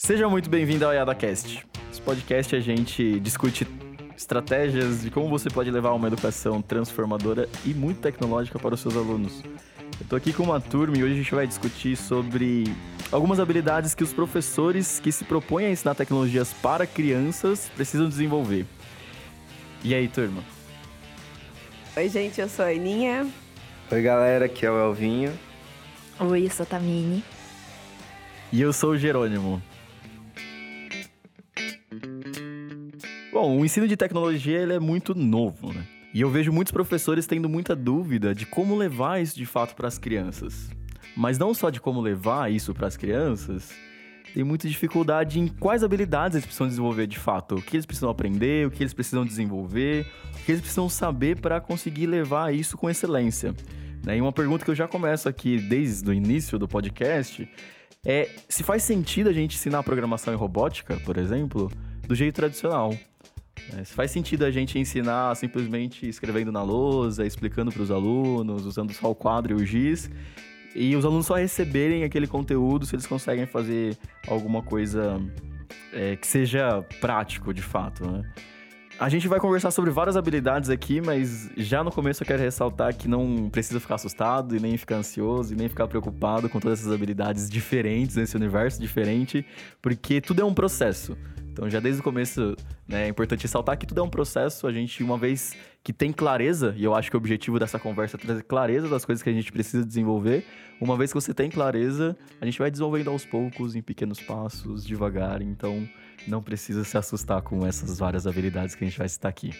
Seja muito bem-vindo ao IadaCast. Esse podcast a gente discute estratégias de como você pode levar uma educação transformadora e muito tecnológica para os seus alunos. Eu tô aqui com uma turma e hoje a gente vai discutir sobre algumas habilidades que os professores que se propõem a ensinar tecnologias para crianças precisam desenvolver. E aí, turma? Oi, gente, eu sou a Aninha. Oi, galera, aqui é o Elvinho. Oi, eu sou a Tamini. E eu sou o Jerônimo. Bom, o ensino de tecnologia ele é muito novo, né? E eu vejo muitos professores tendo muita dúvida de como levar isso de fato para as crianças. Mas não só de como levar isso para as crianças, tem muita dificuldade em quais habilidades eles precisam desenvolver de fato, o que eles precisam aprender, o que eles precisam desenvolver, o que eles precisam saber para conseguir levar isso com excelência. Né? E uma pergunta que eu já começo aqui desde o início do podcast é se faz sentido a gente ensinar programação e robótica, por exemplo, do jeito tradicional. É, se faz sentido a gente ensinar simplesmente escrevendo na lousa, explicando para os alunos, usando só o quadro e o giz, e os alunos só receberem aquele conteúdo se eles conseguem fazer alguma coisa é, que seja prático, de fato, né? A gente vai conversar sobre várias habilidades aqui, mas já no começo eu quero ressaltar que não precisa ficar assustado e nem ficar ansioso e nem ficar preocupado com todas essas habilidades diferentes nesse universo diferente, porque tudo é um processo. Então, já desde o começo, né, é importante ressaltar que tudo é um processo. A gente, uma vez que tem clareza, e eu acho que o objetivo dessa conversa é trazer clareza das coisas que a gente precisa desenvolver. Uma vez que você tem clareza, a gente vai desenvolvendo aos poucos, em pequenos passos, devagar. Então, não precisa se assustar com essas várias habilidades que a gente vai citar aqui.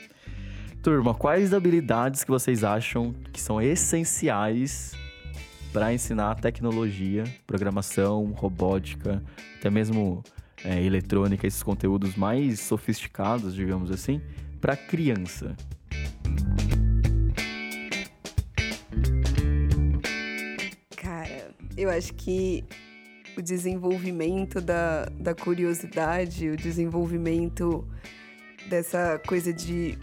Turma, quais habilidades que vocês acham que são essenciais para ensinar tecnologia, programação, robótica, até mesmo é, eletrônica, esses conteúdos mais sofisticados, digamos assim, para criança? Cara, eu acho que o desenvolvimento da, da curiosidade, o desenvolvimento dessa coisa de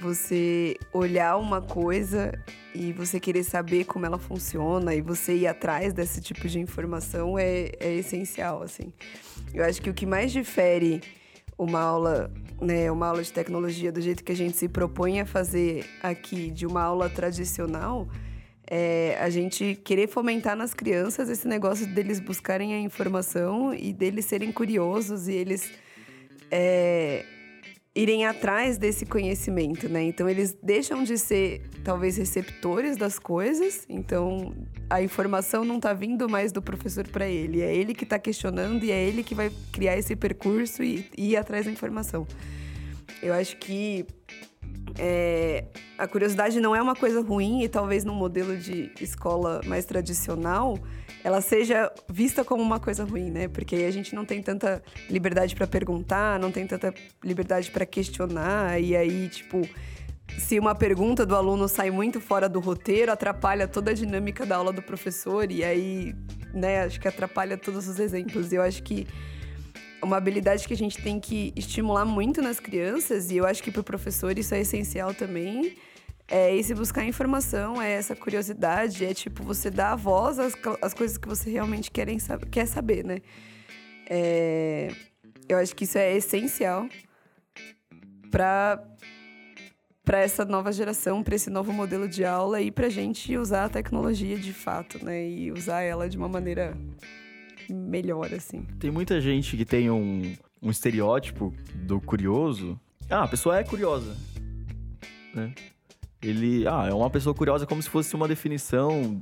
você olhar uma coisa e você querer saber como ela funciona e você ir atrás desse tipo de informação é, é essencial, assim. Eu acho que o que mais difere uma aula, né, uma aula de tecnologia do jeito que a gente se propõe a fazer aqui de uma aula tradicional é a gente querer fomentar nas crianças esse negócio deles buscarem a informação e deles serem curiosos e eles é, irem atrás desse conhecimento, né? Então eles deixam de ser talvez receptores das coisas, então a informação não está vindo mais do professor para ele, é ele que está questionando e é ele que vai criar esse percurso e, e ir atrás da informação. Eu acho que é, a curiosidade não é uma coisa ruim e talvez num modelo de escola mais tradicional ela seja vista como uma coisa ruim, né? Porque a gente não tem tanta liberdade para perguntar, não tem tanta liberdade para questionar e aí tipo se uma pergunta do aluno sai muito fora do roteiro, atrapalha toda a dinâmica da aula do professor e aí, né, acho que atrapalha todos os exemplos. Eu acho que uma habilidade que a gente tem que estimular muito nas crianças, e eu acho que para o professor isso é essencial também, é esse buscar informação, é essa curiosidade, é tipo você dar voz às, às coisas que você realmente querem, quer saber, né? É, eu acho que isso é essencial para para essa nova geração, para esse novo modelo de aula e para a gente usar a tecnologia de fato, né? E usar ela de uma maneira melhor, assim. Tem muita gente que tem um, um estereótipo do curioso. Ah, a pessoa é curiosa, né? Ele, ah, é uma pessoa curiosa como se fosse uma definição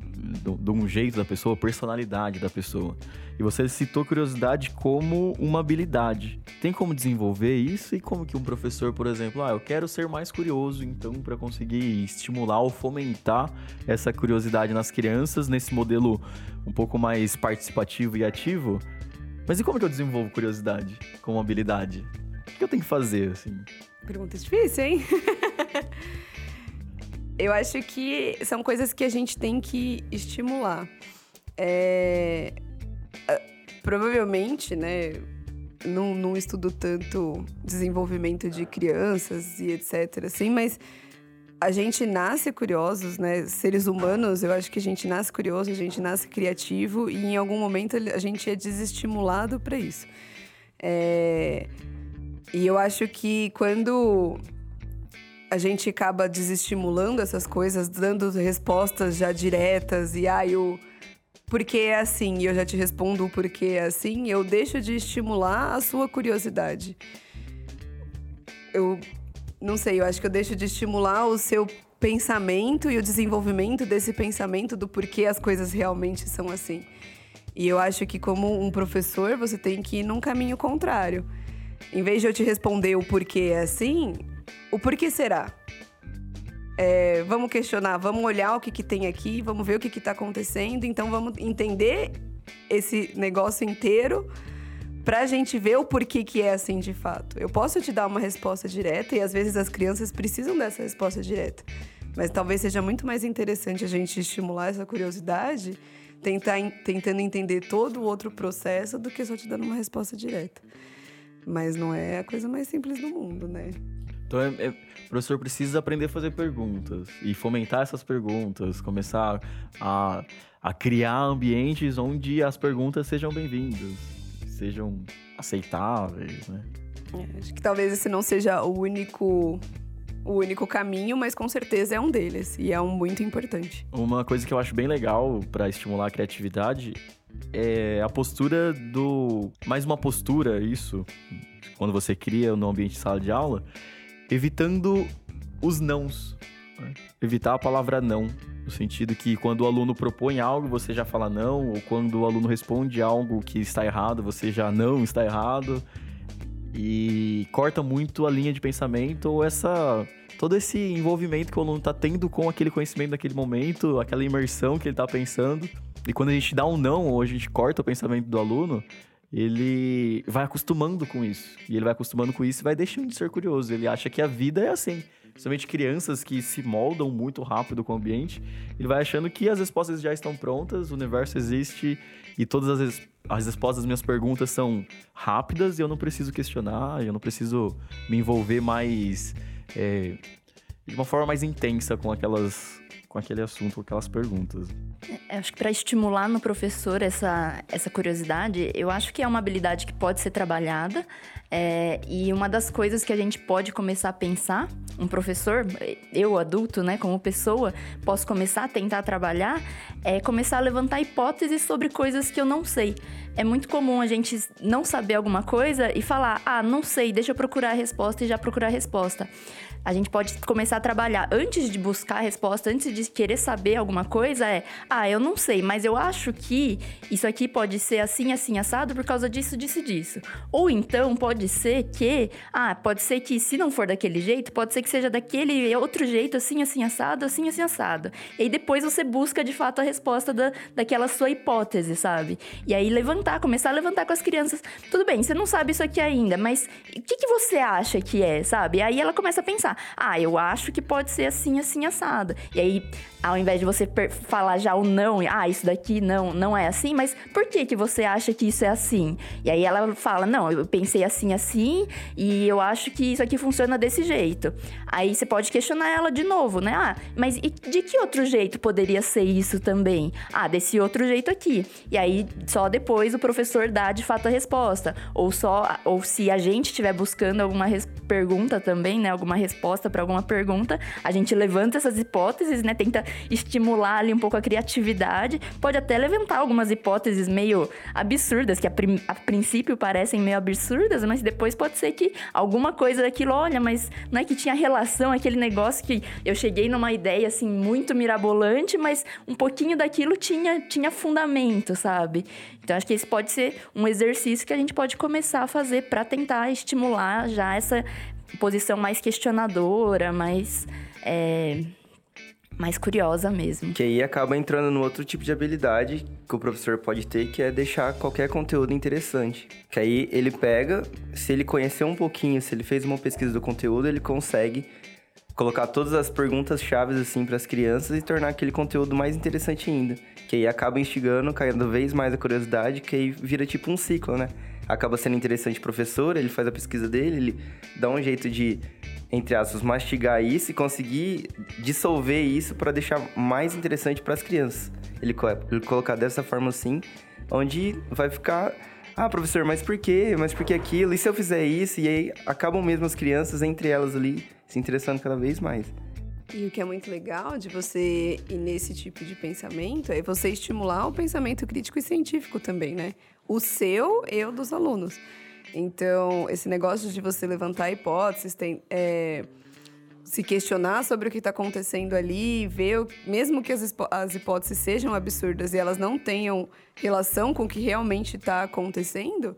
de um jeito da pessoa, personalidade da pessoa. E você citou curiosidade como uma habilidade. Tem como desenvolver isso e como que um professor, por exemplo, ah, eu quero ser mais curioso, então para conseguir estimular ou fomentar essa curiosidade nas crianças nesse modelo um pouco mais participativo e ativo. Mas e como que eu desenvolvo curiosidade como habilidade? O que eu tenho que fazer assim? Pergunta difícil, hein? Eu acho que são coisas que a gente tem que estimular. É... Provavelmente, né? Não, não estudo tanto desenvolvimento de crianças e etc. Assim, mas a gente nasce curiosos, né? Seres humanos, eu acho que a gente nasce curioso, a gente nasce criativo e em algum momento a gente é desestimulado para isso. É... E eu acho que quando a gente acaba desestimulando essas coisas, dando respostas já diretas e aí ah, o porque é assim, e eu já te respondo o porquê é assim, eu deixo de estimular a sua curiosidade. Eu não sei, eu acho que eu deixo de estimular o seu pensamento e o desenvolvimento desse pensamento do porquê as coisas realmente são assim. E eu acho que como um professor, você tem que ir num caminho contrário. Em vez de eu te responder o porquê é assim, o porquê será? É, vamos questionar, vamos olhar o que, que tem aqui, vamos ver o que está acontecendo. Então, vamos entender esse negócio inteiro para a gente ver o porquê que é assim de fato. Eu posso te dar uma resposta direta e às vezes as crianças precisam dessa resposta direta. Mas talvez seja muito mais interessante a gente estimular essa curiosidade, tentar, tentando entender todo o outro processo do que só te dando uma resposta direta. Mas não é a coisa mais simples do mundo, né? Então, é, é, o professor precisa aprender a fazer perguntas e fomentar essas perguntas, começar a, a criar ambientes onde as perguntas sejam bem-vindas, sejam aceitáveis, né? É, acho que talvez esse não seja o único o único caminho, mas com certeza é um deles e é um muito importante. Uma coisa que eu acho bem legal para estimular a criatividade é a postura do mais uma postura isso quando você cria no ambiente de sala de aula evitando os nãos. Né? Evitar a palavra não. No sentido que quando o aluno propõe algo, você já fala não, ou quando o aluno responde algo que está errado, você já não está errado. E corta muito a linha de pensamento ou essa todo esse envolvimento que o aluno está tendo com aquele conhecimento naquele momento, aquela imersão que ele está pensando. E quando a gente dá um não ou a gente corta o pensamento do aluno, ele vai acostumando com isso. E ele vai acostumando com isso e vai deixando de ser curioso. Ele acha que a vida é assim. Principalmente crianças que se moldam muito rápido com o ambiente, ele vai achando que as respostas já estão prontas, o universo existe e todas as, as respostas das minhas perguntas são rápidas e eu não preciso questionar, eu não preciso me envolver mais. É, de uma forma mais intensa com aquelas com aquele assunto, com aquelas perguntas. É, acho que para estimular no professor essa, essa curiosidade, eu acho que é uma habilidade que pode ser trabalhada. É, e uma das coisas que a gente pode começar a pensar, um professor, eu adulto, né, como pessoa, posso começar a tentar trabalhar, é começar a levantar hipóteses sobre coisas que eu não sei. É muito comum a gente não saber alguma coisa e falar, ah, não sei, deixa eu procurar a resposta e já procurar a resposta a gente pode começar a trabalhar antes de buscar a resposta, antes de querer saber alguma coisa, é: ah, eu não sei, mas eu acho que isso aqui pode ser assim, assim, assado por causa disso, disso, disso. Ou então pode ser que, ah, pode ser que se não for daquele jeito, pode ser que seja daquele outro jeito, assim, assim, assado, assim, assim, assado. E aí depois você busca de fato a resposta da, daquela sua hipótese, sabe? E aí levantar, começar a levantar com as crianças. Tudo bem, você não sabe isso aqui ainda, mas o que, que você acha que é, sabe? E aí ela começa a pensar ah, eu acho que pode ser assim, assim, assado. E aí, ao invés de você falar já o não, ah, isso daqui não, não é assim, mas por que que você acha que isso é assim? E aí ela fala, não, eu pensei assim, assim, e eu acho que isso aqui funciona desse jeito. Aí você pode questionar ela de novo, né? Ah, mas de que outro jeito poderia ser isso também? Ah, desse outro jeito aqui. E aí, só depois o professor dá de fato a resposta. Ou só, ou se a gente estiver buscando alguma pergunta também, né? Alguma resposta resposta para alguma pergunta, a gente levanta essas hipóteses, né? Tenta estimular ali um pouco a criatividade. Pode até levantar algumas hipóteses meio absurdas, que a, a princípio parecem meio absurdas, mas depois pode ser que alguma coisa daquilo, olha, mas não é que tinha relação, aquele negócio que eu cheguei numa ideia assim muito mirabolante, mas um pouquinho daquilo tinha, tinha fundamento, sabe? Então acho que esse pode ser um exercício que a gente pode começar a fazer para tentar estimular já essa posição mais questionadora, mais. É, mais curiosa mesmo. Que aí acaba entrando no outro tipo de habilidade que o professor pode ter, que é deixar qualquer conteúdo interessante. Que aí ele pega, se ele conhecer um pouquinho, se ele fez uma pesquisa do conteúdo, ele consegue colocar todas as perguntas chaves assim para as crianças e tornar aquele conteúdo mais interessante ainda. Que aí acaba instigando cada vez mais a curiosidade, que aí vira tipo um ciclo, né? Acaba sendo interessante professor, ele faz a pesquisa dele, ele dá um jeito de, entre aspas, mastigar isso e conseguir dissolver isso para deixar mais interessante para as crianças. Ele, ele colocar dessa forma assim, onde vai ficar ah, professor, mas por quê? Mas por que aquilo? E se eu fizer isso? E aí acabam mesmo as crianças, entre elas ali, se interessando cada vez mais. E o que é muito legal de você ir nesse tipo de pensamento é você estimular o pensamento crítico e científico também, né? O seu e o dos alunos. Então, esse negócio de você levantar hipóteses, tem, é, se questionar sobre o que está acontecendo ali, ver, mesmo que as, as hipóteses sejam absurdas e elas não tenham relação com o que realmente está acontecendo,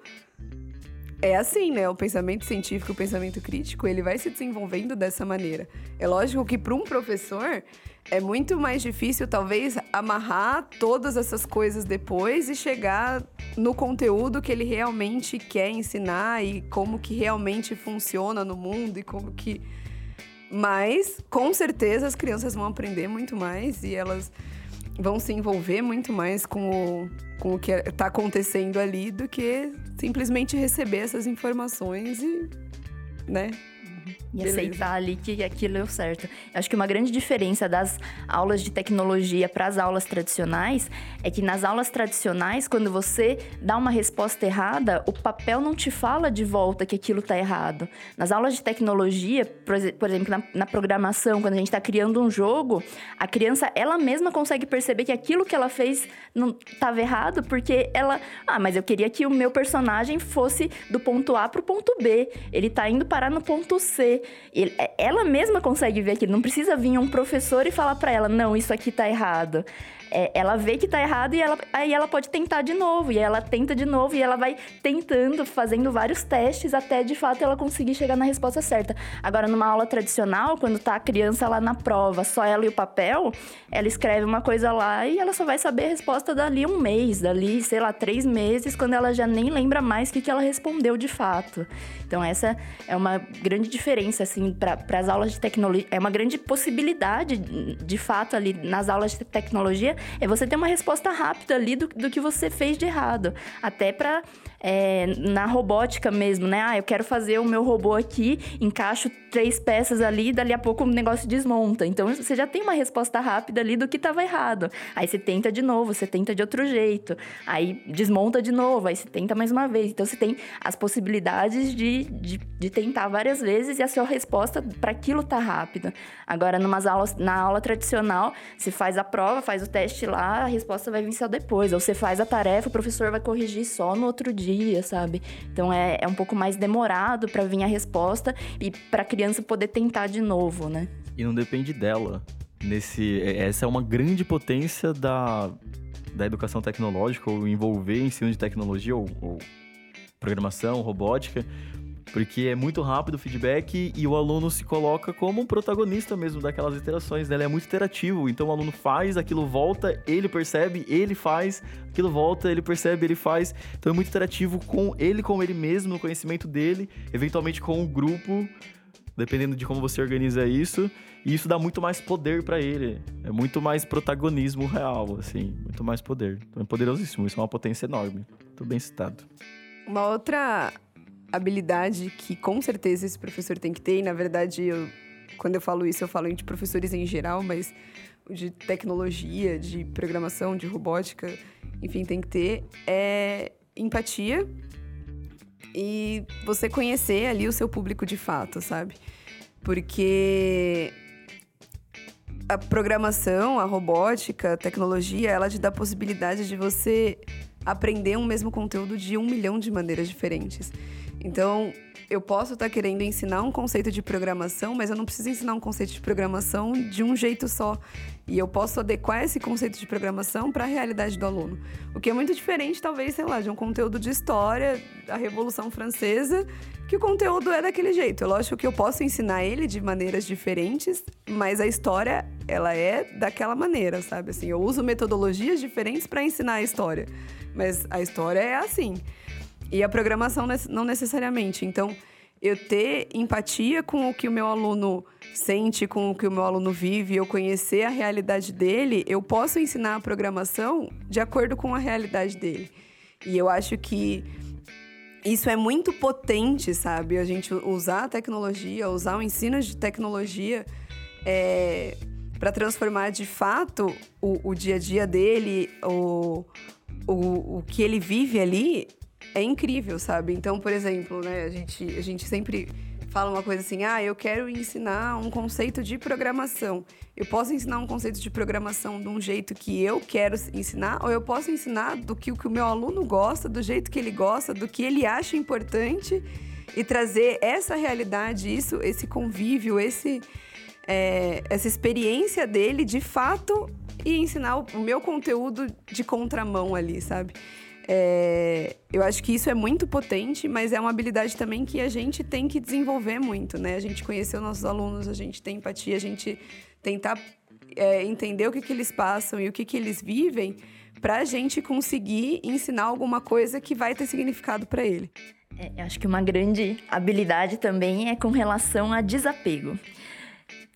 é assim, né? O pensamento científico, o pensamento crítico, ele vai se desenvolvendo dessa maneira. É lógico que para um professor é muito mais difícil, talvez, amarrar todas essas coisas depois e chegar no conteúdo que ele realmente quer ensinar e como que realmente funciona no mundo e como que mas, com certeza, as crianças vão aprender muito mais e elas vão se envolver muito mais com o, com o que está acontecendo ali do que simplesmente receber essas informações e, né, e Beleza. aceitar ali que aquilo é o certo. Eu acho que uma grande diferença das aulas de tecnologia para as aulas tradicionais é que nas aulas tradicionais, quando você dá uma resposta errada, o papel não te fala de volta que aquilo está errado. Nas aulas de tecnologia, por exemplo, na, na programação, quando a gente está criando um jogo, a criança ela mesma consegue perceber que aquilo que ela fez não estava errado, porque ela, ah, mas eu queria que o meu personagem fosse do ponto A para o ponto B. Ele está indo parar no ponto C. Ele, ela mesma consegue ver aquilo. Não precisa vir um professor e falar para ela, não, isso aqui tá errado é, ela vê que tá errado e ela, aí ela pode tentar de novo. E ela tenta de novo e ela vai tentando, fazendo vários testes até de fato ela conseguir chegar na resposta certa. Agora, numa aula tradicional, quando tá a criança lá na prova, só ela e o papel, ela escreve uma coisa lá e ela só vai saber a resposta dali um mês, dali, sei lá, três meses, quando ela já nem lembra mais o que, que ela respondeu de fato. Então, essa é uma grande diferença, assim, para as aulas de tecnologia. É uma grande possibilidade, de fato, ali nas aulas de tecnologia, é você ter uma resposta rápida ali do, do que você fez de errado. Até para é, na robótica mesmo, né? Ah, eu quero fazer o meu robô aqui, encaixo três peças ali, dali a pouco o negócio desmonta. Então você já tem uma resposta rápida ali do que estava errado. Aí você tenta de novo, você tenta de outro jeito. Aí desmonta de novo, aí você tenta mais uma vez. Então você tem as possibilidades de, de, de tentar várias vezes e a sua resposta para aquilo tá rápida. Agora, numas aulas, na aula tradicional, você faz a prova, faz o teste lá, a resposta vai vir só depois. Ou você faz a tarefa, o professor vai corrigir só no outro dia dia, sabe? Então é, é um pouco mais demorado para vir a resposta e para a criança poder tentar de novo, né? E não depende dela. Nesse, é, essa é uma grande potência da, da educação tecnológica, ou envolver ensino de tecnologia, ou, ou programação, robótica, porque é muito rápido o feedback e o aluno se coloca como um protagonista mesmo daquelas interações, né? Ele é muito interativo, então o aluno faz, aquilo volta, ele percebe, ele faz, aquilo volta, ele percebe, ele faz. Então é muito interativo com ele, com ele mesmo, no conhecimento dele, eventualmente com o grupo, dependendo de como você organiza isso. E isso dá muito mais poder para ele. É muito mais protagonismo real, assim, muito mais poder. Então é poderosíssimo, isso é uma potência enorme. Muito bem citado. Uma outra habilidade que com certeza esse professor tem que ter, e na verdade, eu, quando eu falo isso, eu falo de professores em geral, mas de tecnologia, de programação, de robótica, enfim, tem que ter, é empatia e você conhecer ali o seu público de fato, sabe? Porque a programação, a robótica, a tecnologia, ela te dá a possibilidade de você aprender um mesmo conteúdo de um milhão de maneiras diferentes. Então, eu posso estar tá querendo ensinar um conceito de programação, mas eu não preciso ensinar um conceito de programação de um jeito só. E eu posso adequar esse conceito de programação para a realidade do aluno. O que é muito diferente, talvez, sei lá, de um conteúdo de história da Revolução Francesa, que o conteúdo é daquele jeito. É lógico que eu posso ensinar ele de maneiras diferentes, mas a história, ela é daquela maneira, sabe? Assim, eu uso metodologias diferentes para ensinar a história, mas a história é assim. E a programação não necessariamente. Então, eu ter empatia com o que o meu aluno sente, com o que o meu aluno vive, eu conhecer a realidade dele, eu posso ensinar a programação de acordo com a realidade dele. E eu acho que isso é muito potente, sabe? A gente usar a tecnologia, usar o ensino de tecnologia é, para transformar de fato o, o, dia a dia dele, o, o, o que ele vive ali, é incrível, sabe? Então, por exemplo, né, a gente, a gente sempre fala uma coisa assim: ah, eu quero ensinar um conceito de programação. Eu posso ensinar um conceito de programação de um jeito que eu quero ensinar, ou eu posso ensinar do que o que o meu aluno gosta, do jeito que ele gosta, do que ele acha importante e trazer essa realidade, isso, esse convívio, esse, é, essa experiência dele de fato e ensinar o, o meu conteúdo de contramão ali, sabe? É, eu acho que isso é muito potente, mas é uma habilidade também que a gente tem que desenvolver muito, né? A gente conhecer os nossos alunos, a gente tem empatia, a gente tentar é, entender o que, que eles passam e o que, que eles vivem para a gente conseguir ensinar alguma coisa que vai ter significado para ele. É, acho que uma grande habilidade também é com relação a desapego.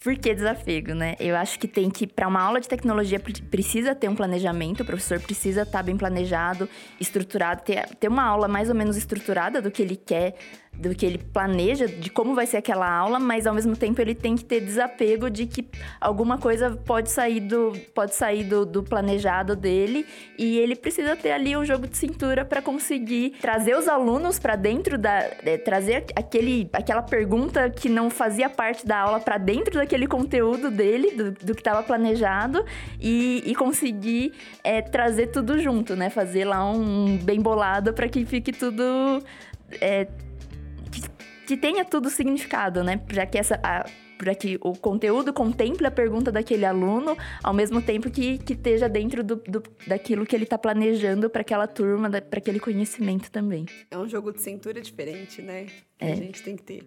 Por que desapego, né? Eu acho que tem que, para uma aula de tecnologia, precisa ter um planejamento, o professor precisa estar tá bem planejado, estruturado, ter, ter uma aula mais ou menos estruturada do que ele quer do que ele planeja, de como vai ser aquela aula, mas ao mesmo tempo ele tem que ter desapego de que alguma coisa pode sair do, pode sair do, do planejado dele e ele precisa ter ali um jogo de cintura para conseguir trazer os alunos para dentro da. É, trazer aquele, aquela pergunta que não fazia parte da aula para dentro daquele conteúdo dele, do, do que estava planejado, e, e conseguir é, trazer tudo junto, né? Fazer lá um bem bolado para que fique tudo. É, que tenha tudo significado, né? Já que essa. para que o conteúdo contemple a pergunta daquele aluno, ao mesmo tempo que, que esteja dentro do, do daquilo que ele está planejando para aquela turma, para aquele conhecimento também. É um jogo de cintura diferente, né? Que é. a gente tem que ter.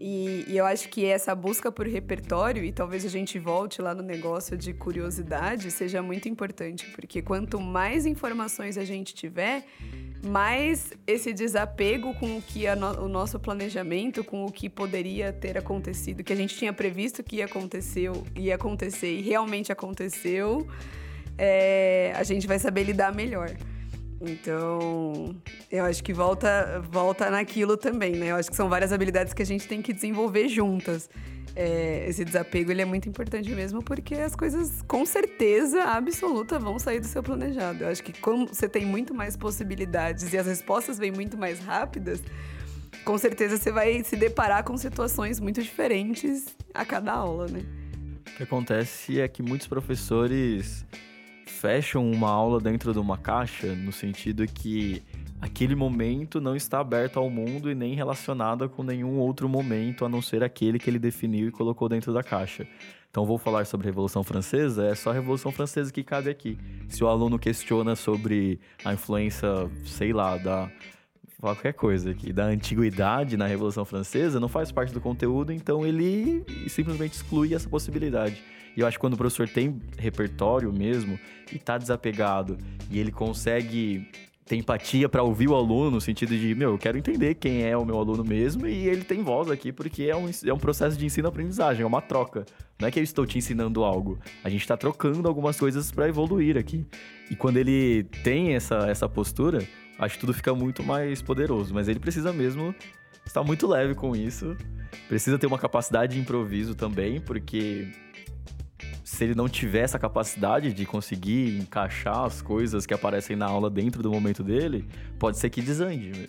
E, e, eu acho que essa busca por repertório, e talvez a gente volte lá no negócio de curiosidade, seja muito importante, porque quanto mais informações a gente tiver, mais esse desapego com o que no, o nosso planejamento, com o que poderia ter acontecido, que a gente tinha previsto que ia acontecer, ia acontecer e realmente aconteceu, é, a gente vai saber lidar melhor. Então, eu acho que volta, volta naquilo também, né? Eu acho que são várias habilidades que a gente tem que desenvolver juntas. É, esse desapego ele é muito importante mesmo, porque as coisas, com certeza absoluta, vão sair do seu planejado. Eu acho que como você tem muito mais possibilidades e as respostas vêm muito mais rápidas, com certeza você vai se deparar com situações muito diferentes a cada aula, né? O que acontece é que muitos professores fecham uma aula dentro de uma caixa, no sentido que aquele momento não está aberto ao mundo e nem relacionado com nenhum outro momento, a não ser aquele que ele definiu e colocou dentro da caixa. Então, vou falar sobre a Revolução Francesa, é só a Revolução Francesa que cabe aqui. Se o aluno questiona sobre a influência, sei lá, da qualquer coisa aqui, da antiguidade na Revolução Francesa, não faz parte do conteúdo, então ele simplesmente exclui essa possibilidade. E eu acho que quando o professor tem repertório mesmo e tá desapegado e ele consegue ter empatia para ouvir o aluno, no sentido de, meu, eu quero entender quem é o meu aluno mesmo e ele tem voz aqui porque é um, é um processo de ensino-aprendizagem, é uma troca. Não é que eu estou te ensinando algo, a gente está trocando algumas coisas para evoluir aqui. E quando ele tem essa, essa postura, acho que tudo fica muito mais poderoso, mas ele precisa mesmo estar muito leve com isso, precisa ter uma capacidade de improviso também, porque se ele não tiver essa capacidade de conseguir encaixar as coisas que aparecem na aula dentro do momento dele, pode ser que desande mesmo.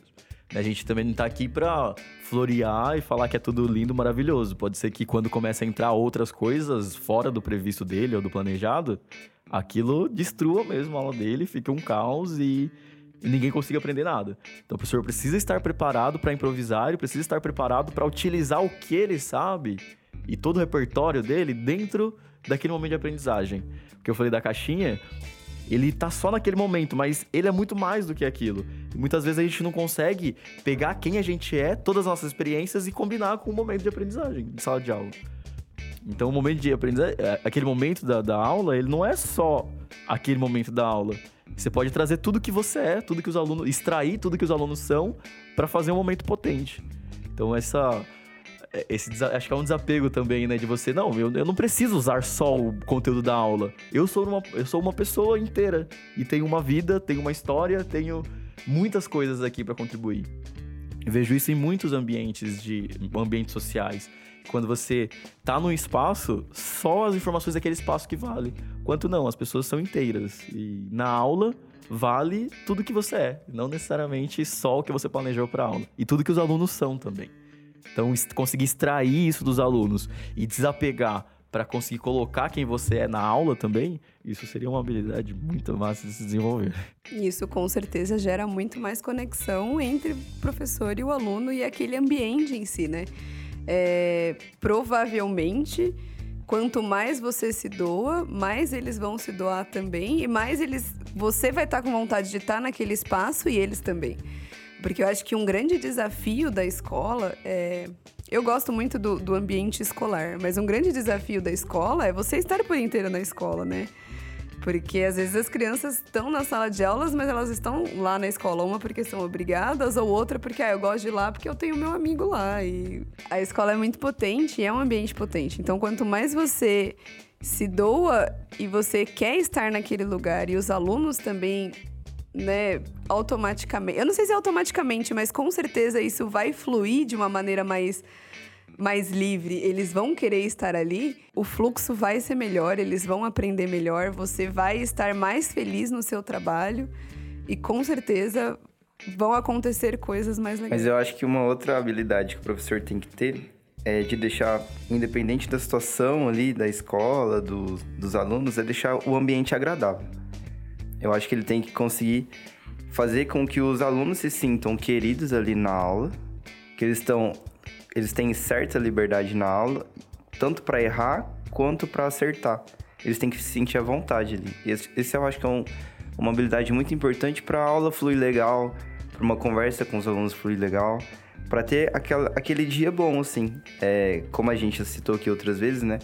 A gente também não tá aqui pra florear e falar que é tudo lindo, maravilhoso. Pode ser que quando começa a entrar outras coisas fora do previsto dele ou do planejado, aquilo destrua mesmo a aula dele, fica um caos e ninguém consiga aprender nada. Então o professor precisa estar preparado para improvisar, ele precisa estar preparado para utilizar o que ele sabe e todo o repertório dele dentro daquele momento de aprendizagem. Porque eu falei da caixinha, ele tá só naquele momento, mas ele é muito mais do que aquilo. E muitas vezes a gente não consegue pegar quem a gente é, todas as nossas experiências e combinar com o momento de aprendizagem, de sala de aula. Então, o momento de aprendizagem, é, aquele momento da, da aula, ele não é só aquele momento da aula. Você pode trazer tudo que você é, tudo que os alunos, extrair tudo que os alunos são para fazer um momento potente. Então, essa é, esse acho que é um desapego também, né? De você, não, eu, eu não preciso usar só o conteúdo da aula. Eu sou, uma, eu sou uma pessoa inteira. E tenho uma vida, tenho uma história, tenho muitas coisas aqui para contribuir. Eu vejo isso em muitos ambientes de ambientes sociais. Quando você tá num espaço, só as informações daquele espaço que vale. Quanto não, as pessoas são inteiras. E na aula vale tudo que você é, não necessariamente só o que você planejou para aula. E tudo que os alunos são também. Então, conseguir extrair isso dos alunos e desapegar para conseguir colocar quem você é na aula também, isso seria uma habilidade muito massa de se desenvolver. Isso com certeza gera muito mais conexão entre o professor e o aluno e aquele ambiente em si, né? É, provavelmente, quanto mais você se doa, mais eles vão se doar também e mais eles, você vai estar com vontade de estar naquele espaço e eles também. Porque eu acho que um grande desafio da escola é. Eu gosto muito do, do ambiente escolar, mas um grande desafio da escola é você estar por inteiro na escola, né? Porque às vezes as crianças estão na sala de aulas, mas elas estão lá na escola, uma porque são obrigadas, ou outra porque ah, eu gosto de ir lá porque eu tenho meu amigo lá. E a escola é muito potente e é um ambiente potente. Então, quanto mais você se doa e você quer estar naquele lugar e os alunos também né, automaticamente. Eu não sei se é automaticamente, mas com certeza isso vai fluir de uma maneira mais mais livre, eles vão querer estar ali, o fluxo vai ser melhor, eles vão aprender melhor, você vai estar mais feliz no seu trabalho e com certeza vão acontecer coisas mais legais. Mas eu acho que uma outra habilidade que o professor tem que ter é de deixar, independente da situação ali da escola, do, dos alunos, é deixar o ambiente agradável. Eu acho que ele tem que conseguir fazer com que os alunos se sintam queridos ali na aula, que eles estão eles têm certa liberdade na aula, tanto para errar quanto para acertar. Eles têm que se sentir à vontade ali. Esse, esse eu acho que é um, uma habilidade muito importante para a aula fluir legal, para uma conversa com os alunos fluir legal, para ter aquela, aquele dia bom, assim. É, como a gente citou aqui outras vezes, né?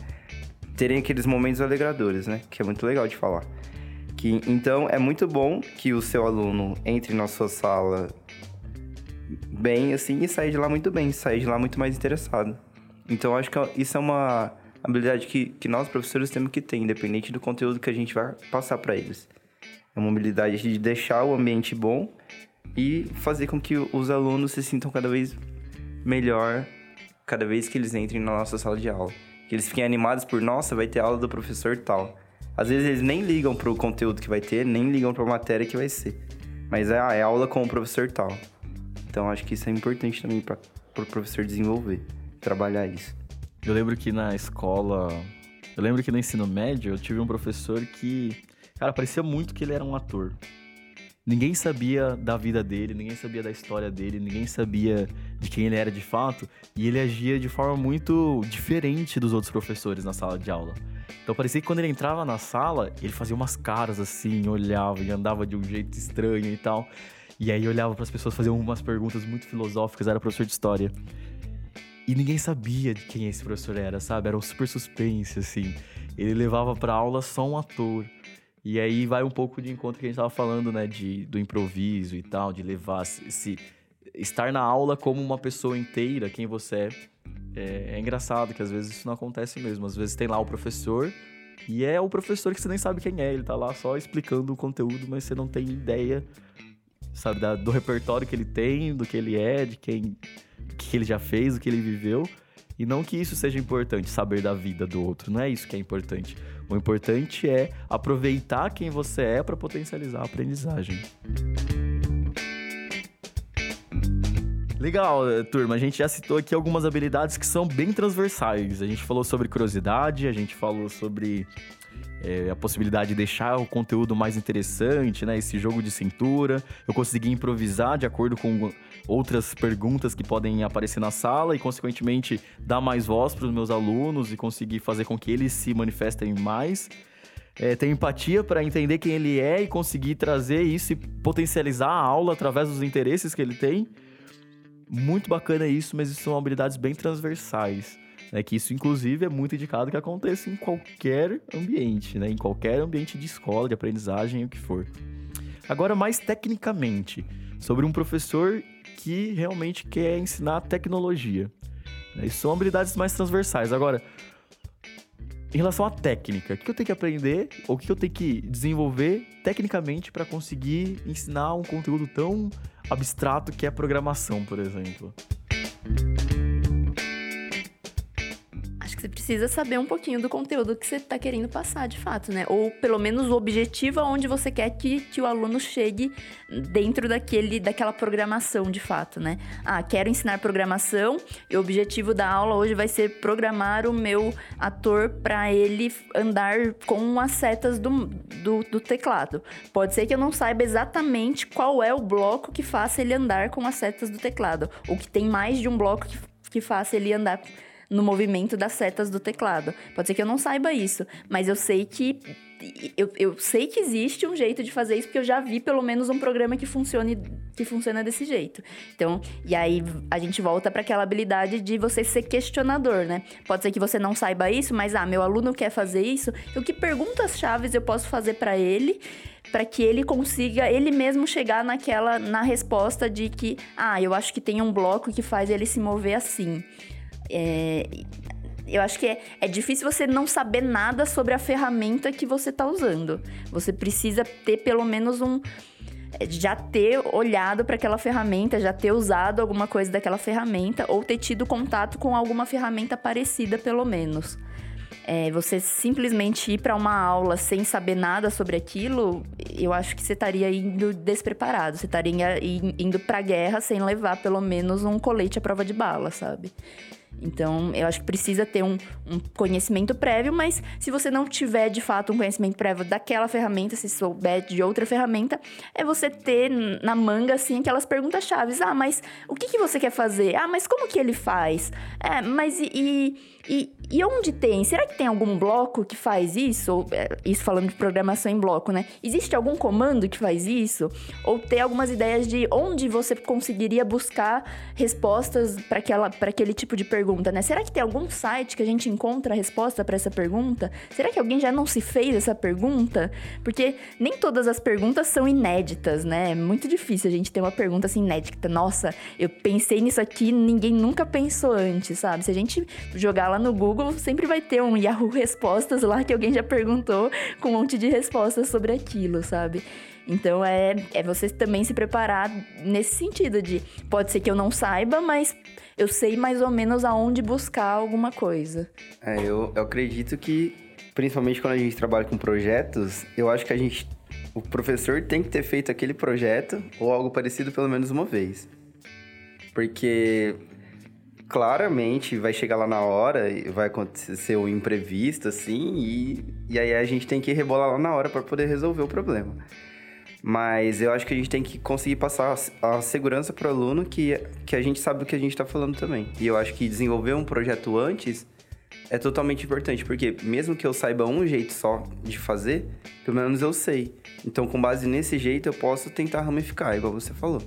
Terem aqueles momentos alegradores, né? Que é muito legal de falar. Que, então, é muito bom que o seu aluno entre na sua sala bem, assim, e sair de lá muito bem, sair de lá muito mais interessado. Então, acho que isso é uma habilidade que, que nós, professores, temos que ter, independente do conteúdo que a gente vai passar para eles. É uma habilidade de deixar o ambiente bom e fazer com que os alunos se sintam cada vez melhor cada vez que eles entrem na nossa sala de aula. Que eles fiquem animados por, nossa, vai ter aula do professor tal. Às vezes eles nem ligam pro conteúdo que vai ter, nem ligam pra matéria que vai ser. Mas é, é aula com o professor tal. Então acho que isso é importante também para o pro professor desenvolver, trabalhar isso. Eu lembro que na escola, eu lembro que no ensino médio eu tive um professor que, cara, parecia muito que ele era um ator. Ninguém sabia da vida dele, ninguém sabia da história dele, ninguém sabia de quem ele era de fato, e ele agia de forma muito diferente dos outros professores na sala de aula. Então parecia que quando ele entrava na sala, ele fazia umas caras assim, olhava e andava de um jeito estranho e tal. E aí olhava para as pessoas, fazia umas perguntas muito filosóficas, era professor de história. E ninguém sabia de quem esse professor era, sabe? Era um super suspense, assim. Ele levava pra aula só um ator. E aí vai um pouco de encontro que a gente tava falando, né? De, do improviso e tal, de levar esse. Estar na aula como uma pessoa inteira, quem você é é, é engraçado que às vezes isso não acontece mesmo. Às vezes tem lá o professor e é o professor que você nem sabe quem é. Ele tá lá só explicando o conteúdo, mas você não tem ideia, sabe, da, do repertório que ele tem, do que ele é, de quem que ele já fez, o que ele viveu. E não que isso seja importante, saber da vida do outro. Não é isso que é importante. O importante é aproveitar quem você é para potencializar a aprendizagem. Legal, eh, turma. A gente já citou aqui algumas habilidades que são bem transversais. A gente falou sobre curiosidade, a gente falou sobre é, a possibilidade de deixar o conteúdo mais interessante, né? Esse jogo de cintura. Eu consegui improvisar de acordo com outras perguntas que podem aparecer na sala e, consequentemente, dar mais voz para os meus alunos e conseguir fazer com que eles se manifestem mais. É, ter empatia para entender quem ele é e conseguir trazer isso e potencializar a aula através dos interesses que ele tem muito bacana isso, mas isso são habilidades bem transversais. Né, que isso, inclusive, é muito indicado que aconteça em qualquer ambiente, né, em qualquer ambiente de escola, de aprendizagem, o que for. Agora, mais tecnicamente, sobre um professor que realmente quer ensinar tecnologia. Né, isso são habilidades mais transversais. Agora, em relação à técnica, o que eu tenho que aprender ou o que eu tenho que desenvolver tecnicamente para conseguir ensinar um conteúdo tão abstrato que é programação, por exemplo? Você precisa saber um pouquinho do conteúdo que você está querendo passar, de fato, né? Ou pelo menos o objetivo aonde você quer que, que o aluno chegue dentro daquele, daquela programação, de fato, né? Ah, quero ensinar programação e o objetivo da aula hoje vai ser programar o meu ator para ele andar com as setas do, do, do teclado. Pode ser que eu não saiba exatamente qual é o bloco que faça ele andar com as setas do teclado, ou que tem mais de um bloco que, que faça ele andar no movimento das setas do teclado. Pode ser que eu não saiba isso, mas eu sei que eu, eu sei que existe um jeito de fazer isso porque eu já vi pelo menos um programa que funcione que funciona desse jeito. Então, e aí a gente volta para aquela habilidade de você ser questionador, né? Pode ser que você não saiba isso, mas ah, meu aluno quer fazer isso, o que perguntas chaves eu posso fazer para ele? para que ele consiga ele mesmo chegar naquela na resposta de que ah, eu acho que tem um bloco que faz ele se mover assim. É, eu acho que é, é difícil você não saber nada sobre a ferramenta que você está usando. Você precisa ter pelo menos um. Já ter olhado para aquela ferramenta, já ter usado alguma coisa daquela ferramenta, ou ter tido contato com alguma ferramenta parecida, pelo menos. É, você simplesmente ir para uma aula sem saber nada sobre aquilo, eu acho que você estaria indo despreparado. Você estaria indo para a guerra sem levar pelo menos um colete à prova de bala, sabe? Então, eu acho que precisa ter um, um, conhecimento prévio, mas se você não tiver de fato um conhecimento prévio daquela ferramenta, se souber de outra ferramenta, é você ter na manga, assim, aquelas perguntas chaves. Ah, mas o que, que você quer fazer? Ah, mas como que ele faz? É, mas e, e e, e onde tem? Será que tem algum bloco que faz isso? É, isso falando de programação em bloco, né? Existe algum comando que faz isso? Ou tem algumas ideias de onde você conseguiria buscar respostas para aquele tipo de pergunta, né? Será que tem algum site que a gente encontra a resposta para essa pergunta? Será que alguém já não se fez essa pergunta? Porque nem todas as perguntas são inéditas, né? É muito difícil a gente ter uma pergunta assim inédita. Nossa, eu pensei nisso aqui, ninguém nunca pensou antes, sabe? Se a gente jogar lá lá no Google, sempre vai ter um Yahoo Respostas lá que alguém já perguntou com um monte de respostas sobre aquilo, sabe? Então é, é você também se preparar nesse sentido de pode ser que eu não saiba, mas eu sei mais ou menos aonde buscar alguma coisa. É, eu, eu acredito que, principalmente quando a gente trabalha com projetos, eu acho que a gente. O professor tem que ter feito aquele projeto ou algo parecido pelo menos uma vez. Porque claramente vai chegar lá na hora vai acontecer um imprevisto, assim, e, e aí a gente tem que rebolar lá na hora para poder resolver o problema. Mas eu acho que a gente tem que conseguir passar a segurança para o aluno que, que a gente sabe do que a gente está falando também. E eu acho que desenvolver um projeto antes é totalmente importante, porque mesmo que eu saiba um jeito só de fazer, pelo menos eu sei. Então, com base nesse jeito, eu posso tentar ramificar, igual você falou.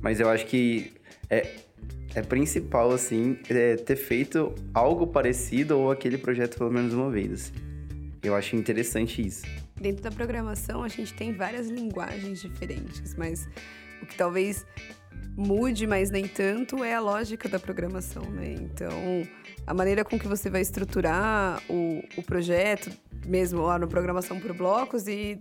Mas eu acho que é, é principal, assim, é ter feito algo parecido ou aquele projeto pelo menos uma vez. Assim. Eu acho interessante isso. Dentro da programação, a gente tem várias linguagens diferentes, mas o que talvez mude, mas nem tanto, é a lógica da programação, né? Então, a maneira com que você vai estruturar o, o projeto, mesmo lá no programação por blocos e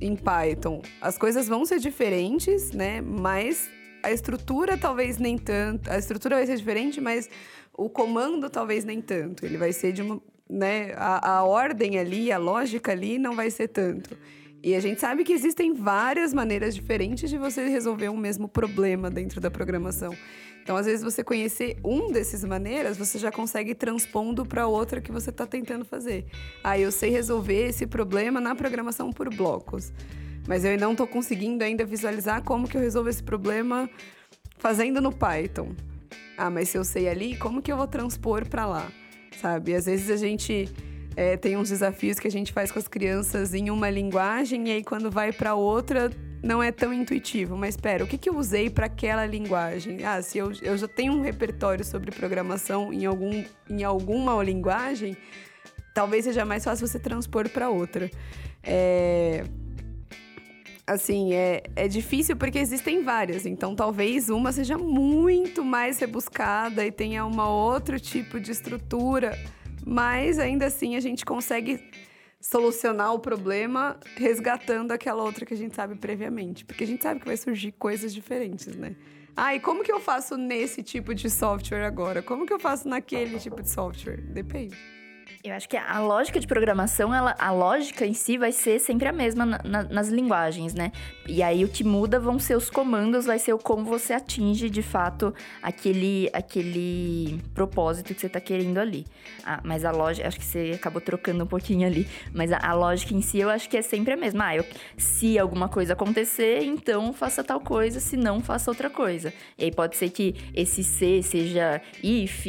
em Python, as coisas vão ser diferentes, né? Mas a estrutura talvez nem tanto. A estrutura vai ser diferente, mas o comando talvez nem tanto. Ele vai ser de uma. Né, a, a ordem ali, a lógica ali não vai ser tanto. E a gente sabe que existem várias maneiras diferentes de você resolver um mesmo problema dentro da programação. Então, às vezes, você conhecer um desses maneiras, você já consegue transpondo para outra que você está tentando fazer. Ah, eu sei resolver esse problema na programação por blocos. Mas eu não estou conseguindo ainda visualizar como que eu resolvo esse problema fazendo no Python. Ah, mas se eu sei ali, como que eu vou transpor para lá? Sabe? Às vezes a gente é, tem uns desafios que a gente faz com as crianças em uma linguagem e aí quando vai para outra não é tão intuitivo. Mas espera, o que, que eu usei para aquela linguagem? Ah, se eu, eu já tenho um repertório sobre programação em, algum, em alguma linguagem, talvez seja mais fácil você transpor para outra. É, assim, é, é difícil porque existem várias. Então, talvez uma seja muito mais rebuscada e tenha um outro tipo de estrutura Mas ainda assim a gente consegue solucionar o problema resgatando aquela outra que a gente sabe previamente. Porque a gente sabe que vai surgir coisas diferentes, né? Ah, e como que eu faço nesse tipo de software agora? Como que eu faço naquele tipo de software? Depende. Eu acho que a lógica de programação, ela, a lógica em si vai ser sempre a mesma na, na, nas linguagens, né? E aí o que muda vão ser os comandos, vai ser o como você atinge de fato aquele, aquele propósito que você está querendo ali. Ah, mas a lógica, acho que você acabou trocando um pouquinho ali, mas a, a lógica em si eu acho que é sempre a mesma. Ah, eu, se alguma coisa acontecer, então faça tal coisa, se não, faça outra coisa. E aí pode ser que esse C seja if,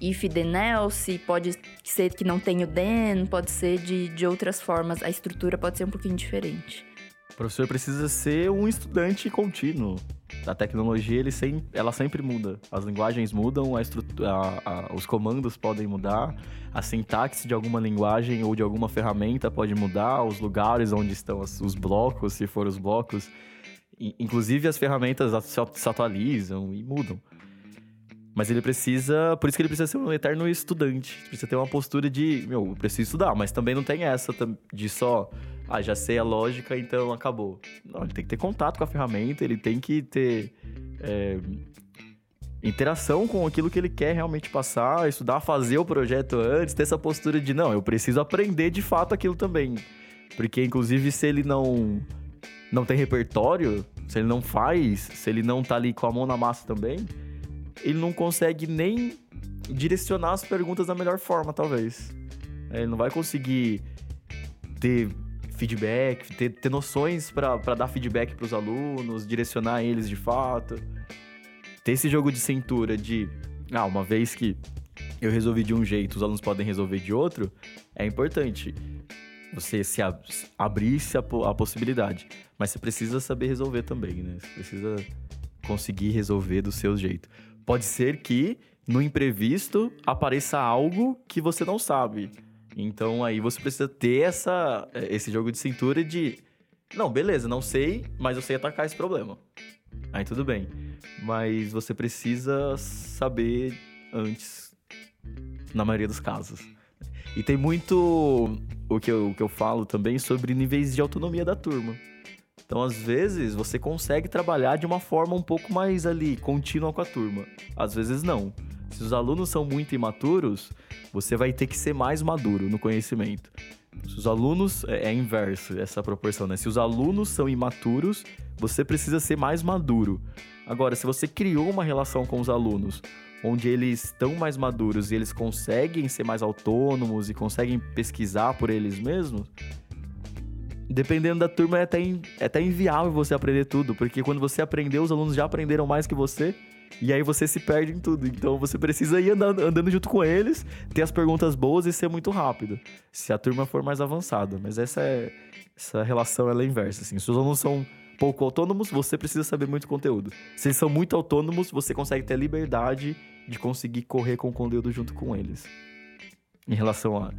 if then else, pode ser que não tem o then, pode ser de, de outras formas. A estrutura pode ser um pouquinho diferente. O professor precisa ser um estudante contínuo. A tecnologia, ele sem, ela sempre muda. As linguagens mudam, a a, a, os comandos podem mudar, a sintaxe de alguma linguagem ou de alguma ferramenta pode mudar, os lugares onde estão os, os blocos, se for os blocos. Inclusive, as ferramentas se atualizam e mudam. Mas ele precisa. Por isso que ele precisa ser um eterno estudante. Precisa ter uma postura de, meu, eu preciso estudar, mas também não tem essa de só. Ah, já sei a lógica, então acabou. Não, ele tem que ter contato com a ferramenta, ele tem que ter. É, interação com aquilo que ele quer realmente passar, estudar, fazer o projeto antes, ter essa postura de não, eu preciso aprender de fato aquilo também. Porque, inclusive, se ele não, não tem repertório, se ele não faz, se ele não tá ali com a mão na massa também, ele não consegue nem direcionar as perguntas da melhor forma, talvez. É, ele não vai conseguir ter feedback, ter, ter noções para dar feedback para os alunos, direcionar eles de fato. Ter esse jogo de cintura de, ah, uma vez que eu resolvi de um jeito, os alunos podem resolver de outro, é importante você se ab abrir-se a, a possibilidade. Mas você precisa saber resolver também, né? Você precisa conseguir resolver do seu jeito pode ser que no imprevisto apareça algo que você não sabe. Então aí você precisa ter essa, eh, esse jogo de cintura de. Não, beleza, não sei, mas eu sei atacar esse problema. Aí tudo bem. Mas você precisa saber antes, na maioria dos casos. E tem muito o que eu, o que eu falo também sobre níveis de autonomia da turma. Então, às vezes, você consegue trabalhar de uma forma um pouco mais ali, contínua com a turma. Às vezes, não. Se os alunos são muito imaturos, você vai ter que ser mais maduro no conhecimento. Se os alunos. É, é inverso essa proporção, né? Se os alunos são imaturos, você precisa ser mais maduro. Agora, se você criou uma relação com os alunos onde eles estão mais maduros e eles conseguem ser mais autônomos e conseguem pesquisar por eles mesmos, dependendo da turma, é até, é até inviável você aprender tudo, porque quando você aprendeu, os alunos já aprenderam mais que você. E aí você se perde em tudo. Então você precisa ir andando, andando junto com eles, ter as perguntas boas e ser muito rápido. Se a turma for mais avançada. Mas essa é essa relação ela é inversa. Assim. Se os alunos são pouco autônomos, você precisa saber muito conteúdo. Se eles são muito autônomos, você consegue ter liberdade de conseguir correr com o conteúdo junto com eles. Em relação a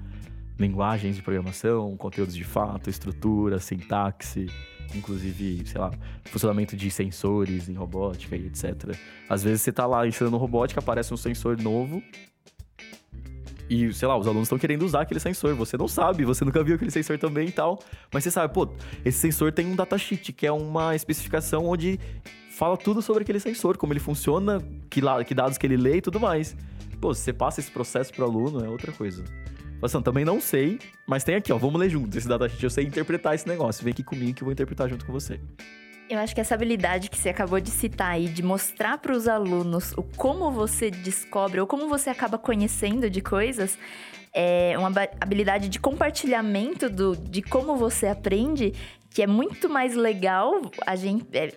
linguagens de programação, conteúdos de fato, estrutura, sintaxe, inclusive, sei lá, funcionamento de sensores em robótica e etc. Às vezes você tá lá ensinando robótica, aparece um sensor novo e, sei lá, os alunos estão querendo usar aquele sensor. Você não sabe, você nunca viu aquele sensor também e tal. Mas você sabe, pô, esse sensor tem um datasheet, que é uma especificação onde fala tudo sobre aquele sensor, como ele funciona, que, que dados que ele lê e tudo mais. Pô, se você passa esse processo para o aluno, é outra coisa. Assim, também não sei, mas tem aqui, ó. Vamos ler juntos esse datasheet. Eu sei interpretar esse negócio. Vem aqui comigo que eu vou interpretar junto com você. Eu acho que essa habilidade que você acabou de citar aí, de mostrar para os alunos o como você descobre ou como você acaba conhecendo de coisas, é uma habilidade de compartilhamento do, de como você aprende, que é muito mais legal a gente. É,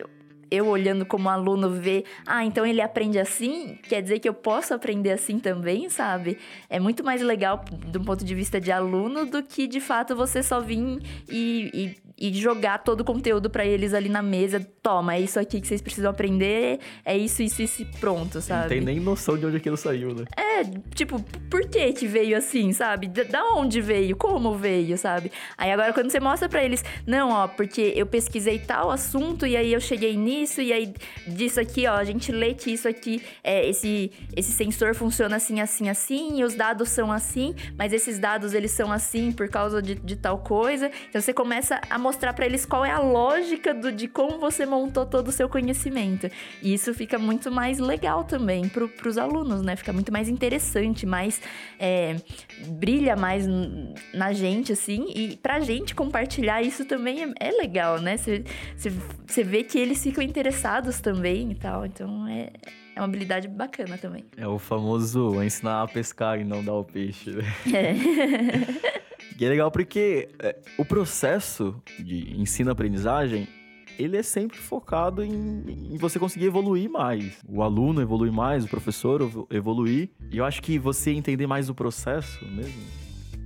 eu olhando como aluno ver, ah, então ele aprende assim, quer dizer que eu posso aprender assim também, sabe? É muito mais legal do ponto de vista de aluno do que de fato você só vir e, e, e jogar todo o conteúdo para eles ali na mesa. Toma, é isso aqui que vocês precisam aprender, é isso, isso, isso e pronto, sabe? Não tem nem noção de onde aquilo saiu, né? É, É, tipo, por que que veio assim, sabe? Da onde veio? Como veio, sabe? Aí agora quando você mostra para eles, não, ó, porque eu pesquisei tal assunto e aí eu cheguei nisso e aí disso aqui, ó, a gente lê que isso aqui, é, esse, esse sensor funciona assim, assim, assim, e os dados são assim, mas esses dados eles são assim por causa de, de tal coisa. Então você começa a mostrar para eles qual é a lógica do, de como você montou todo o seu conhecimento. E isso fica muito mais legal também para os alunos, né? Fica muito mais interessante, mais. É, brilha mais na gente, assim. E pra gente compartilhar isso também é, é legal, né? Você vê que eles ficam interessados também e tal. Então é. É uma habilidade bacana também. É o famoso ensinar a pescar e não dar o peixe. Né? É. E é legal porque é, o processo de ensino-aprendizagem, ele é sempre focado em, em, você conseguir evoluir mais. O aluno evoluir mais, o professor evoluir. E eu acho que você entender mais o processo mesmo,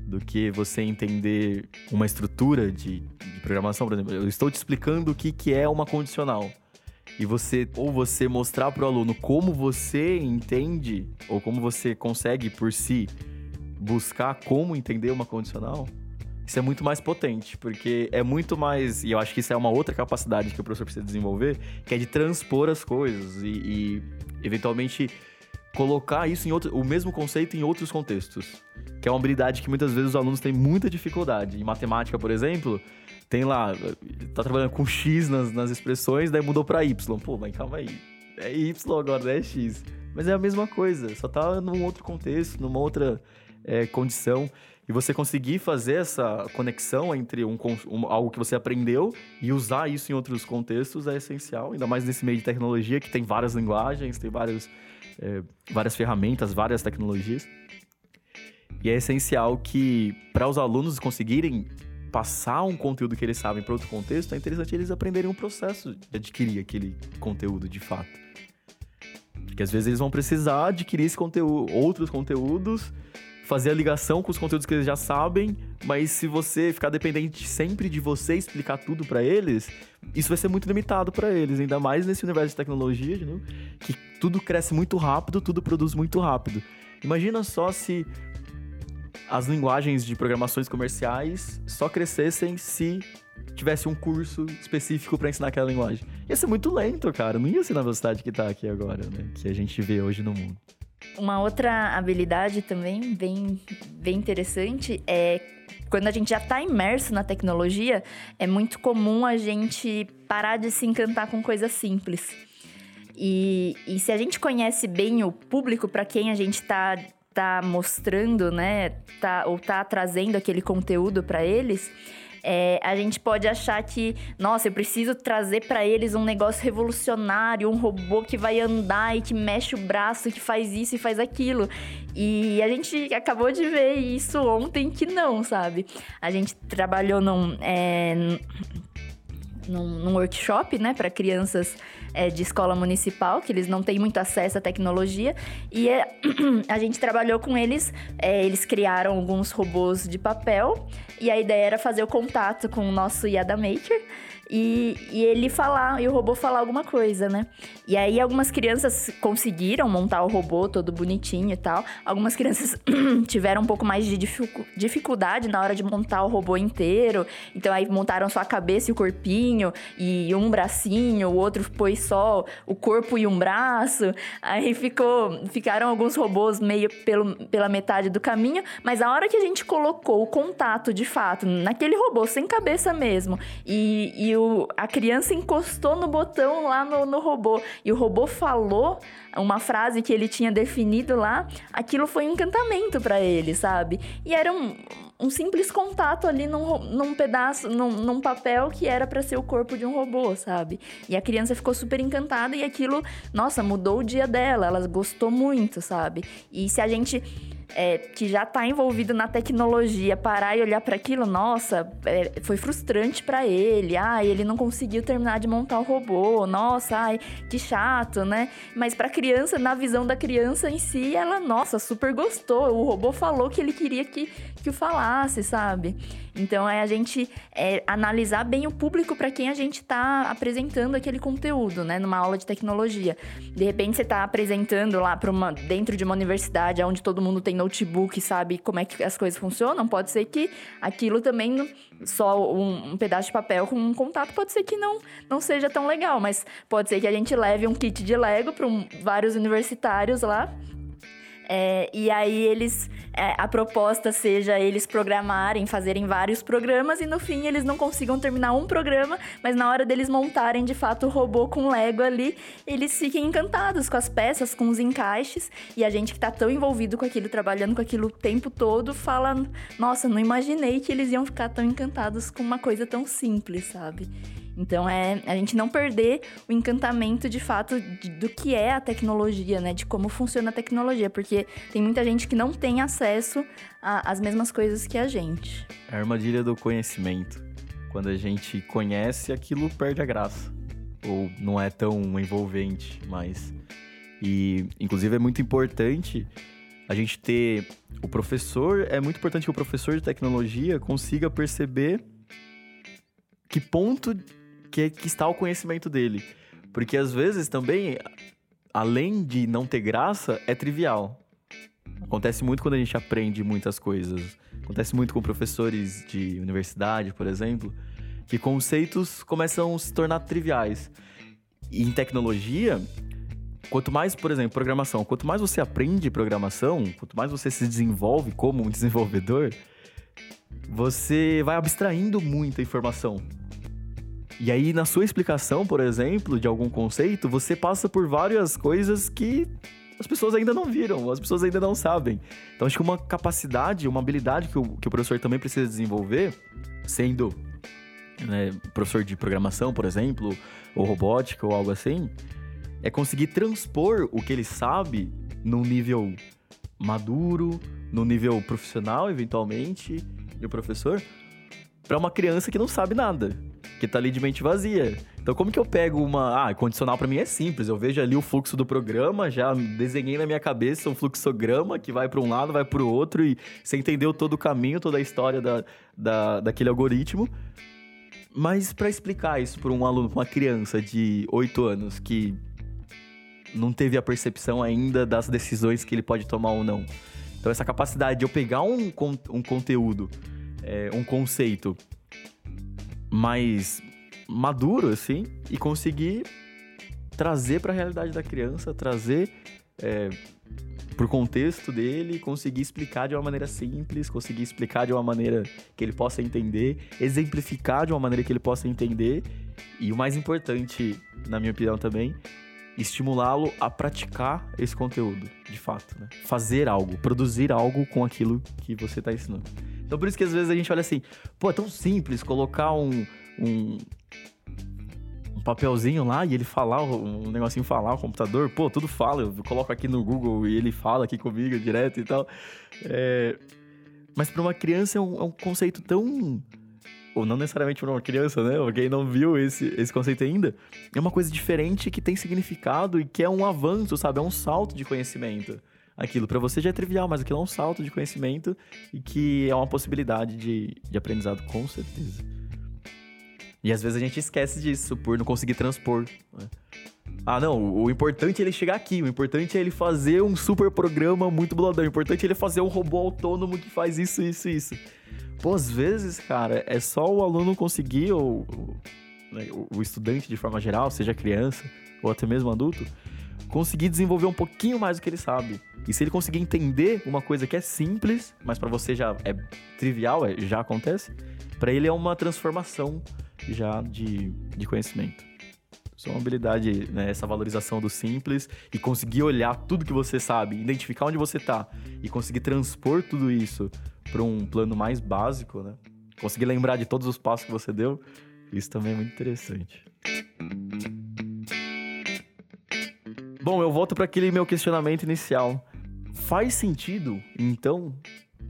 do que você entender uma estrutura de, de programação, por exemplo. Eu estou te explicando o que, que é uma condicional. E você, ou você mostrar para o aluno como você entende, ou como você consegue por si buscar como entender uma condicional, isso é muito mais potente, porque é muito mais. E eu acho que isso é uma outra capacidade que o professor precisa desenvolver, que é de transpor as coisas e, e eventualmente colocar isso em outro, o mesmo conceito em outros contextos. Que é uma habilidade que muitas vezes os alunos têm muita dificuldade. Em matemática, por exemplo, tem lá, tá trabalhando com X nas, nas expressões, daí mudou para Y. Pô, mas calma aí. É Y agora, não é X. Mas é a mesma coisa, só tá num outro contexto, numa outra é, condição. E você conseguir fazer essa conexão entre um, um, algo que você aprendeu e usar isso em outros contextos é essencial, ainda mais nesse meio de tecnologia que tem várias linguagens, tem várias, é, várias ferramentas, várias tecnologias. E é essencial que, para os alunos conseguirem passar um conteúdo que eles sabem para outro contexto, é interessante eles aprenderem um processo de adquirir aquele conteúdo de fato. Porque às vezes eles vão precisar adquirir esse conteúdo, outros conteúdos fazer a ligação com os conteúdos que eles já sabem, mas se você ficar dependente sempre de você explicar tudo para eles, isso vai ser muito limitado para eles, ainda mais nesse universo de tecnologia, né? que tudo cresce muito rápido, tudo produz muito rápido. Imagina só se as linguagens de programações comerciais só crescessem se tivesse um curso específico para ensinar aquela linguagem. Ia ser muito lento, cara. Não ia ser na velocidade que tá aqui agora, né? Que a gente vê hoje no mundo. Uma outra habilidade também bem, bem interessante é quando a gente já está imerso na tecnologia, é muito comum a gente parar de se encantar com coisas simples. E, e se a gente conhece bem o público para quem a gente está tá mostrando, né, tá, ou tá trazendo aquele conteúdo para eles, é, a gente pode achar que, nossa, eu preciso trazer para eles um negócio revolucionário, um robô que vai andar e que mexe o braço, que faz isso e faz aquilo. E a gente acabou de ver isso ontem que não, sabe? A gente trabalhou num. É, num, num workshop, né, para crianças é, de escola municipal, que eles não têm muito acesso à tecnologia. E é, a gente trabalhou com eles, é, eles criaram alguns robôs de papel, e a ideia era fazer o contato com o nosso Yada Maker e, e ele falar, e o robô falar alguma coisa, né? E aí algumas crianças conseguiram montar o robô todo bonitinho e tal. Algumas crianças tiveram um pouco mais de dificuldade na hora de montar o robô inteiro. Então aí montaram só a cabeça e o corpinho, e um bracinho, o outro pôs só o corpo e um braço. Aí ficou, ficaram alguns robôs meio pelo, pela metade do caminho, mas a hora que a gente colocou o contato de fato naquele robô sem cabeça mesmo, e, e o, a criança encostou no botão lá no, no robô e o robô falou uma frase que ele tinha definido lá, aquilo foi um encantamento para ele, sabe? E era um, um simples contato ali num, num pedaço, num, num papel que era para ser o corpo de um robô, sabe? E a criança ficou super encantada e aquilo, nossa, mudou o dia dela, ela gostou muito, sabe? E se a gente é, que já está envolvido na tecnologia parar e olhar para aquilo, nossa, é, foi frustrante para ele. Ah, ele não conseguiu terminar de montar o robô. Nossa, ai, que chato, né? Mas para criança, na visão da criança em si, ela, nossa, super gostou. O robô falou que ele queria que, que o falasse, sabe? Então é a gente é, analisar bem o público para quem a gente está apresentando aquele conteúdo, né? Numa aula de tecnologia. De repente você está apresentando lá para uma dentro de uma universidade onde todo mundo tem notebook sabe como é que as coisas funcionam. Pode ser que aquilo também só um, um pedaço de papel com um contato pode ser que não não seja tão legal, mas pode ser que a gente leve um kit de Lego para um, vários universitários lá é, e aí eles. É, a proposta seja eles programarem, fazerem vários programas e no fim eles não consigam terminar um programa, mas na hora deles montarem de fato o robô com Lego ali, eles fiquem encantados com as peças, com os encaixes. E a gente que tá tão envolvido com aquilo, trabalhando com aquilo o tempo todo, fala: Nossa, não imaginei que eles iam ficar tão encantados com uma coisa tão simples, sabe? Então é a gente não perder o encantamento de fato de, do que é a tecnologia, né? De como funciona a tecnologia, porque tem muita gente que não tem acesso às mesmas coisas que a gente. É a armadilha do conhecimento. Quando a gente conhece, aquilo perde a graça. Ou não é tão envolvente mais. E, inclusive, é muito importante a gente ter. O professor. É muito importante que o professor de tecnologia consiga perceber que ponto que, que está o conhecimento dele. Porque às vezes também, além de não ter graça, é trivial. Acontece muito quando a gente aprende muitas coisas. Acontece muito com professores de universidade, por exemplo, que conceitos começam a se tornar triviais. E em tecnologia, quanto mais, por exemplo, programação, quanto mais você aprende programação, quanto mais você se desenvolve como um desenvolvedor, você vai abstraindo muita informação. E aí, na sua explicação, por exemplo, de algum conceito, você passa por várias coisas que as pessoas ainda não viram, as pessoas ainda não sabem. Então, acho que uma capacidade, uma habilidade que o, que o professor também precisa desenvolver, sendo né, professor de programação, por exemplo, ou robótica ou algo assim, é conseguir transpor o que ele sabe num nível maduro, num nível profissional, eventualmente, e o professor, para uma criança que não sabe nada que tá ali de mente vazia. Então, como que eu pego uma. Ah, condicional para mim é simples. Eu vejo ali o fluxo do programa, já desenhei na minha cabeça um fluxograma que vai para um lado, vai para o outro, e você entendeu todo o caminho, toda a história da, da, daquele algoritmo. Mas para explicar isso para um aluno, uma criança de 8 anos que não teve a percepção ainda das decisões que ele pode tomar ou não. Então, essa capacidade de eu pegar um, um conteúdo, é, um conceito, mais maduro, assim, e conseguir trazer para a realidade da criança, trazer é, pro contexto dele, conseguir explicar de uma maneira simples, conseguir explicar de uma maneira que ele possa entender, exemplificar de uma maneira que ele possa entender, e o mais importante, na minha opinião também, estimulá-lo a praticar esse conteúdo, de fato, né? Fazer algo, produzir algo com aquilo que você está ensinando. Então por isso que às vezes a gente olha assim, pô, é tão simples colocar um, um, papelzinho lá e ele falar, um negocinho falar, o computador, pô, tudo fala, eu coloco aqui no Google e ele fala aqui comigo direto e tal. É... Mas para uma criança é um, é um conceito tão ou não necessariamente para uma criança, né? Ou quem não viu esse, esse conceito ainda, é uma coisa diferente que tem significado e que é um avanço, sabe? É um salto de conhecimento aquilo para você já é trivial, mas aquilo é um salto de conhecimento e que é uma possibilidade de, de aprendizado com certeza. E às vezes a gente esquece disso por não conseguir transpor. Né? Ah, não, o importante é ele chegar aqui, o importante é ele fazer um super programa muito boladão, o importante é ele fazer um robô autônomo que faz isso, isso, isso. Pô, às vezes, cara, é só o aluno conseguir, ou, né, o estudante de forma geral, seja criança ou até mesmo adulto, conseguir desenvolver um pouquinho mais do que ele sabe. E se ele conseguir entender uma coisa que é simples, mas para você já é trivial, é, já acontece, para ele é uma transformação já de, de conhecimento. É uma habilidade, né, essa valorização do simples e conseguir olhar tudo que você sabe, identificar onde você está e conseguir transpor tudo isso para um plano mais básico, né? Conseguir lembrar de todos os passos que você deu, isso também é muito interessante. Bom, eu volto para aquele meu questionamento inicial. Faz sentido, então,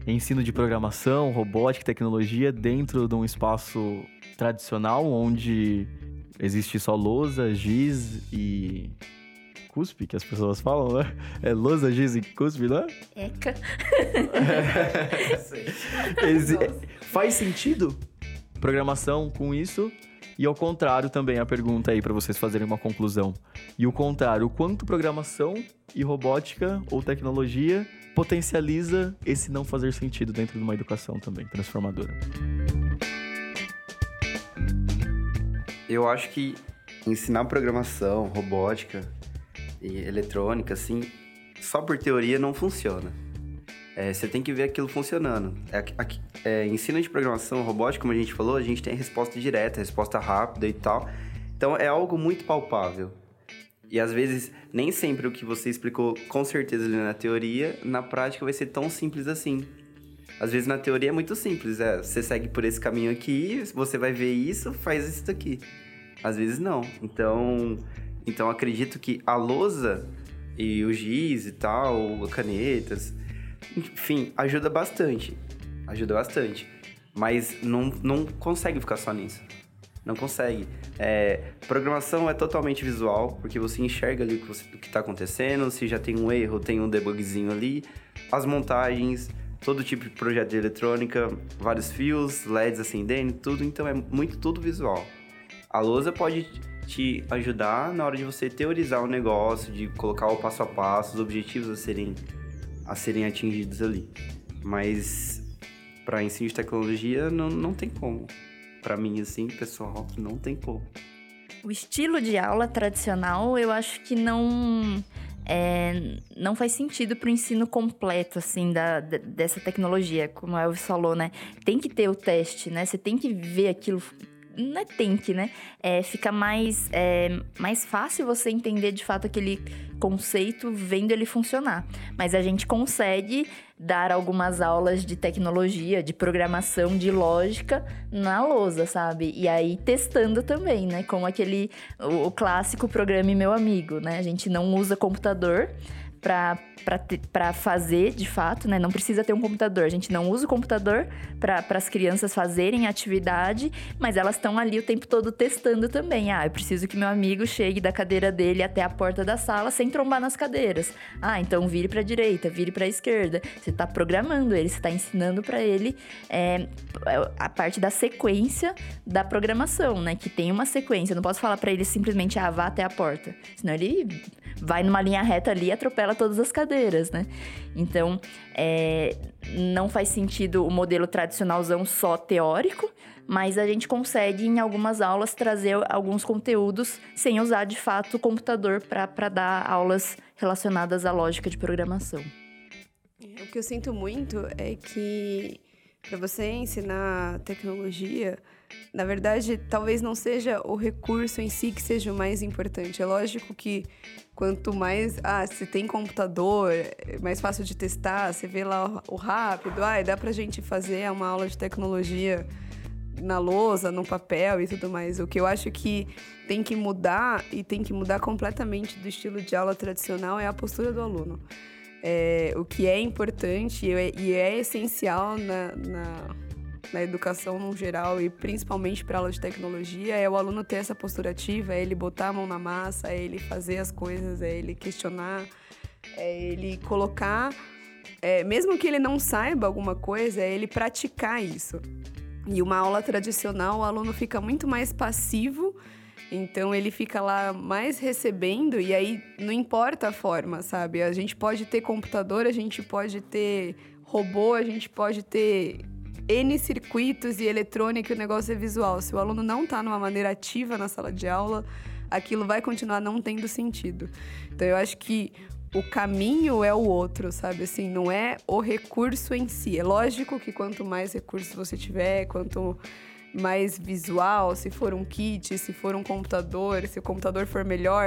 ensino de programação, robótica e tecnologia dentro de um espaço tradicional onde existe só lousa, giz e cuspe, que as pessoas falam, né? É lousa, giz e cuspe, né? Eca. Exi- Faz sentido programação com isso? E ao contrário também a pergunta aí para vocês fazerem uma conclusão. E o contrário, o quanto programação e robótica ou tecnologia potencializa esse não fazer sentido dentro de uma educação também transformadora? Eu acho que ensinar programação, robótica e eletrônica, assim, só por teoria não funciona. É, você tem que ver aquilo funcionando. É, é, ensino de programação, robótica, como a gente falou, a gente tem resposta direta, resposta rápida e tal. Então é algo muito palpável. E às vezes, nem sempre o que você explicou com certeza na teoria, na prática vai ser tão simples assim. Às vezes na teoria é muito simples, é, você segue por esse caminho aqui, você vai ver isso, faz isso daqui. Às vezes não. Então, então acredito que a lousa e o giz e tal, canetas, enfim, ajuda bastante. Ajuda bastante. Mas não, não consegue ficar só nisso. Não consegue. É, programação é totalmente visual, porque você enxerga ali o que, você, o que tá acontecendo, se já tem um erro, tem um debugzinho ali. As montagens, todo tipo de projeto de eletrônica, vários fios, LEDs acendendo, tudo. Então é muito tudo visual. A lousa pode te ajudar na hora de você teorizar o negócio, de colocar o passo a passo, os objetivos a serem, a serem atingidos ali. Mas para ensino de tecnologia não, não tem como. Para mim, assim, pessoal, não tem como. O estilo de aula tradicional, eu acho que não é, não faz sentido para o ensino completo, assim, da, dessa tecnologia, como a Elvis falou, né? Tem que ter o teste, né? Você tem que ver aquilo. Não é tem que, né? É, fica mais, é, mais fácil você entender de fato aquele conceito vendo ele funcionar. Mas a gente consegue dar algumas aulas de tecnologia, de programação, de lógica na lousa, sabe? E aí testando também, né? Como aquele o, o clássico programa Meu Amigo, né? A gente não usa computador para para fazer de fato, né? Não precisa ter um computador. A gente não usa o computador para as crianças fazerem atividade, mas elas estão ali o tempo todo testando também. Ah, eu preciso que meu amigo chegue da cadeira dele até a porta da sala sem trombar nas cadeiras. Ah, então vire para a direita, vire para a esquerda. Você está programando ele, você está ensinando para ele é, a parte da sequência da programação, né? Que tem uma sequência. Eu não posso falar para ele simplesmente ah, vá até a porta, senão ele vai numa linha reta ali e atropela todas as cadeiras, né? Então, é, não faz sentido o modelo tradicionalzão só teórico, mas a gente consegue, em algumas aulas, trazer alguns conteúdos sem usar de fato o computador para dar aulas relacionadas à lógica de programação. É, O que eu sinto muito é que para você ensinar tecnologia, na verdade, talvez não seja o recurso em si que seja o mais importante. É lógico que quanto mais, ah, se tem computador, é mais fácil de testar, você vê lá o rápido, ah, dá pra gente fazer uma aula de tecnologia na lousa, no papel e tudo mais. O que eu acho que tem que mudar e tem que mudar completamente do estilo de aula tradicional é a postura do aluno. É, o que é importante e é, e é essencial na, na, na educação no geral e principalmente para aula de tecnologia é o aluno ter essa postura ativa, é ele botar a mão na massa, é ele fazer as coisas, é ele questionar, é ele colocar, é, mesmo que ele não saiba alguma coisa, é ele praticar isso. E uma aula tradicional, o aluno fica muito mais passivo, então ele fica lá mais recebendo, e aí não importa a forma, sabe? A gente pode ter computador, a gente pode ter robô, a gente pode ter N circuitos e eletrônica, o negócio é visual. Se o aluno não está numa maneira ativa na sala de aula, aquilo vai continuar não tendo sentido. Então eu acho que o caminho é o outro, sabe? Assim, não é o recurso em si. É lógico que quanto mais recursos você tiver, quanto mais visual, se for um kit, se for um computador, se o computador for melhor,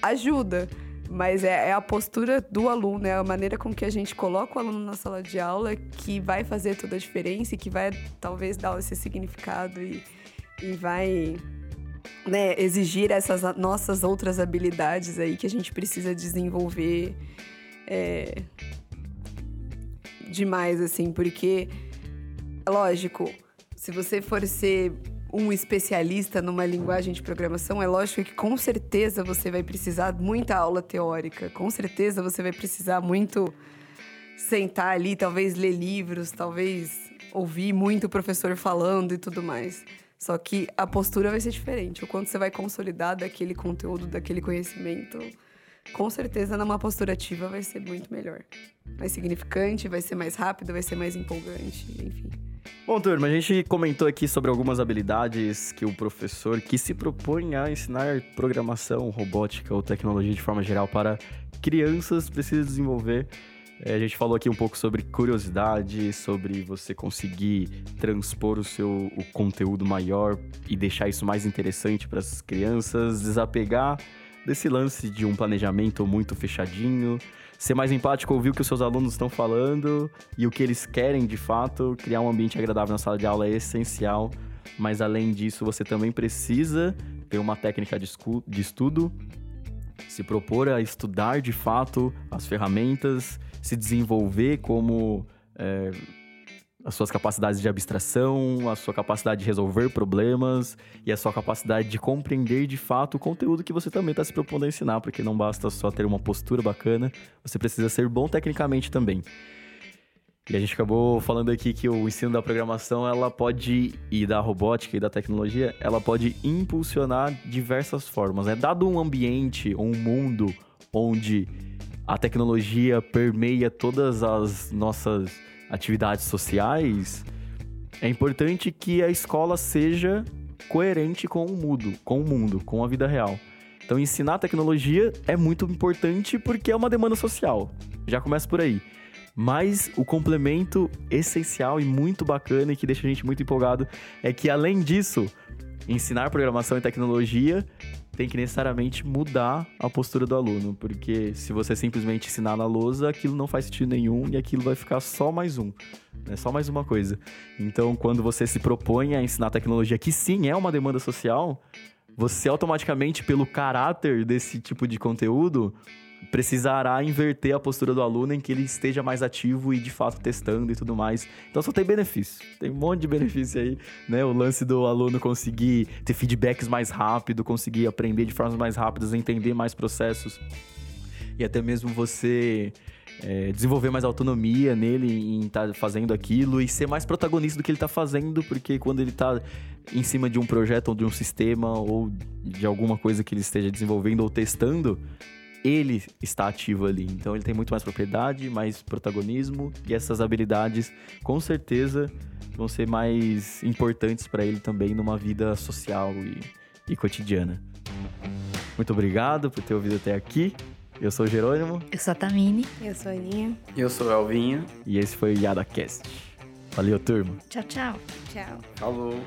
ajuda. Mas é, é a postura do aluno, é a maneira com que a gente coloca o aluno na sala de aula que vai fazer toda a diferença e que vai talvez dar esse significado e, e vai né, exigir essas nossas outras habilidades aí que a gente precisa desenvolver é, demais, assim, porque, lógico, se você for ser um especialista numa linguagem de programação, é lógico que com certeza você vai precisar muita aula teórica, com certeza você vai precisar muito sentar ali, talvez ler livros, talvez ouvir muito o professor falando e tudo mais. Só que a postura vai ser diferente. O quanto você vai consolidar daquele conteúdo, daquele conhecimento, com certeza numa postura ativa vai ser muito melhor. Mais significante, vai ser mais rápido, vai ser mais empolgante, enfim. Bom, turma, a gente comentou aqui sobre algumas habilidades que o professor que se propõe a ensinar programação, robótica ou tecnologia de forma geral para crianças precisa desenvolver. É, a gente falou aqui um pouco sobre curiosidade, sobre você conseguir transpor o seu o conteúdo maior e deixar isso mais interessante para as crianças, desapegar desse lance de um planejamento muito fechadinho, ser mais empático, ouvir o que os seus alunos estão falando e o que eles querem de fato, criar um ambiente agradável na sala de aula é essencial, mas além disso, você também precisa ter uma técnica de, estudo, se propor a estudar de fato as ferramentas se desenvolver como é, as suas capacidades de abstração, a sua capacidade de resolver problemas e a sua capacidade de compreender de fato o conteúdo que você também está se propondo a ensinar, porque não basta só ter uma postura bacana, você precisa ser bom tecnicamente também. E a gente acabou falando aqui que o ensino da programação, ela pode, e da robótica e da tecnologia, ela pode impulsionar diversas formas. Né? Dado um ambiente, um mundo onde a tecnologia permeia todas as nossas atividades sociais, é importante que a escola seja coerente com o mundo, com o mundo, com a vida real. Então, ensinar tecnologia é muito importante porque é uma demanda social. Já começa por aí. Mas o complemento essencial e muito bacana e que deixa a gente muito empolgado é que, além disso, ensinar programação e tecnologia tem que necessariamente mudar a postura do aluno, porque se você simplesmente ensinar na lousa, aquilo não faz sentido nenhum e aquilo vai ficar só mais um, é só mais uma coisa. Então, quando você se propõe a ensinar tecnologia, que sim é uma demanda social, você automaticamente, pelo caráter desse tipo de conteúdo, precisará inverter a postura do aluno em que ele esteja mais ativo e de fato testando e tudo mais. Então só tem benefício. Tem um monte de benefício aí, né? O lance do aluno conseguir ter feedbacks mais rápido, conseguir aprender de formas mais rápidas, entender mais processos e até mesmo você é, desenvolver mais autonomia nele em estar tá fazendo aquilo e ser mais protagonista do que ele está fazendo, porque quando ele está em cima de um projeto ou de um sistema ou de alguma coisa que ele esteja desenvolvendo ou testando, ele está ativo ali. Então ele tem muito mais propriedade, mais protagonismo e essas habilidades com certeza vão ser mais importantes para ele também numa vida social e, e cotidiana. Muito obrigado por ter ouvido até aqui. Eu sou o Jerônimo. Eu sou a Tamine. Eu sou a Aninha. Eu sou o Alvinho. E esse foi o YadaCast. Valeu, turma. Tchau, tchau. Tchau. Falou.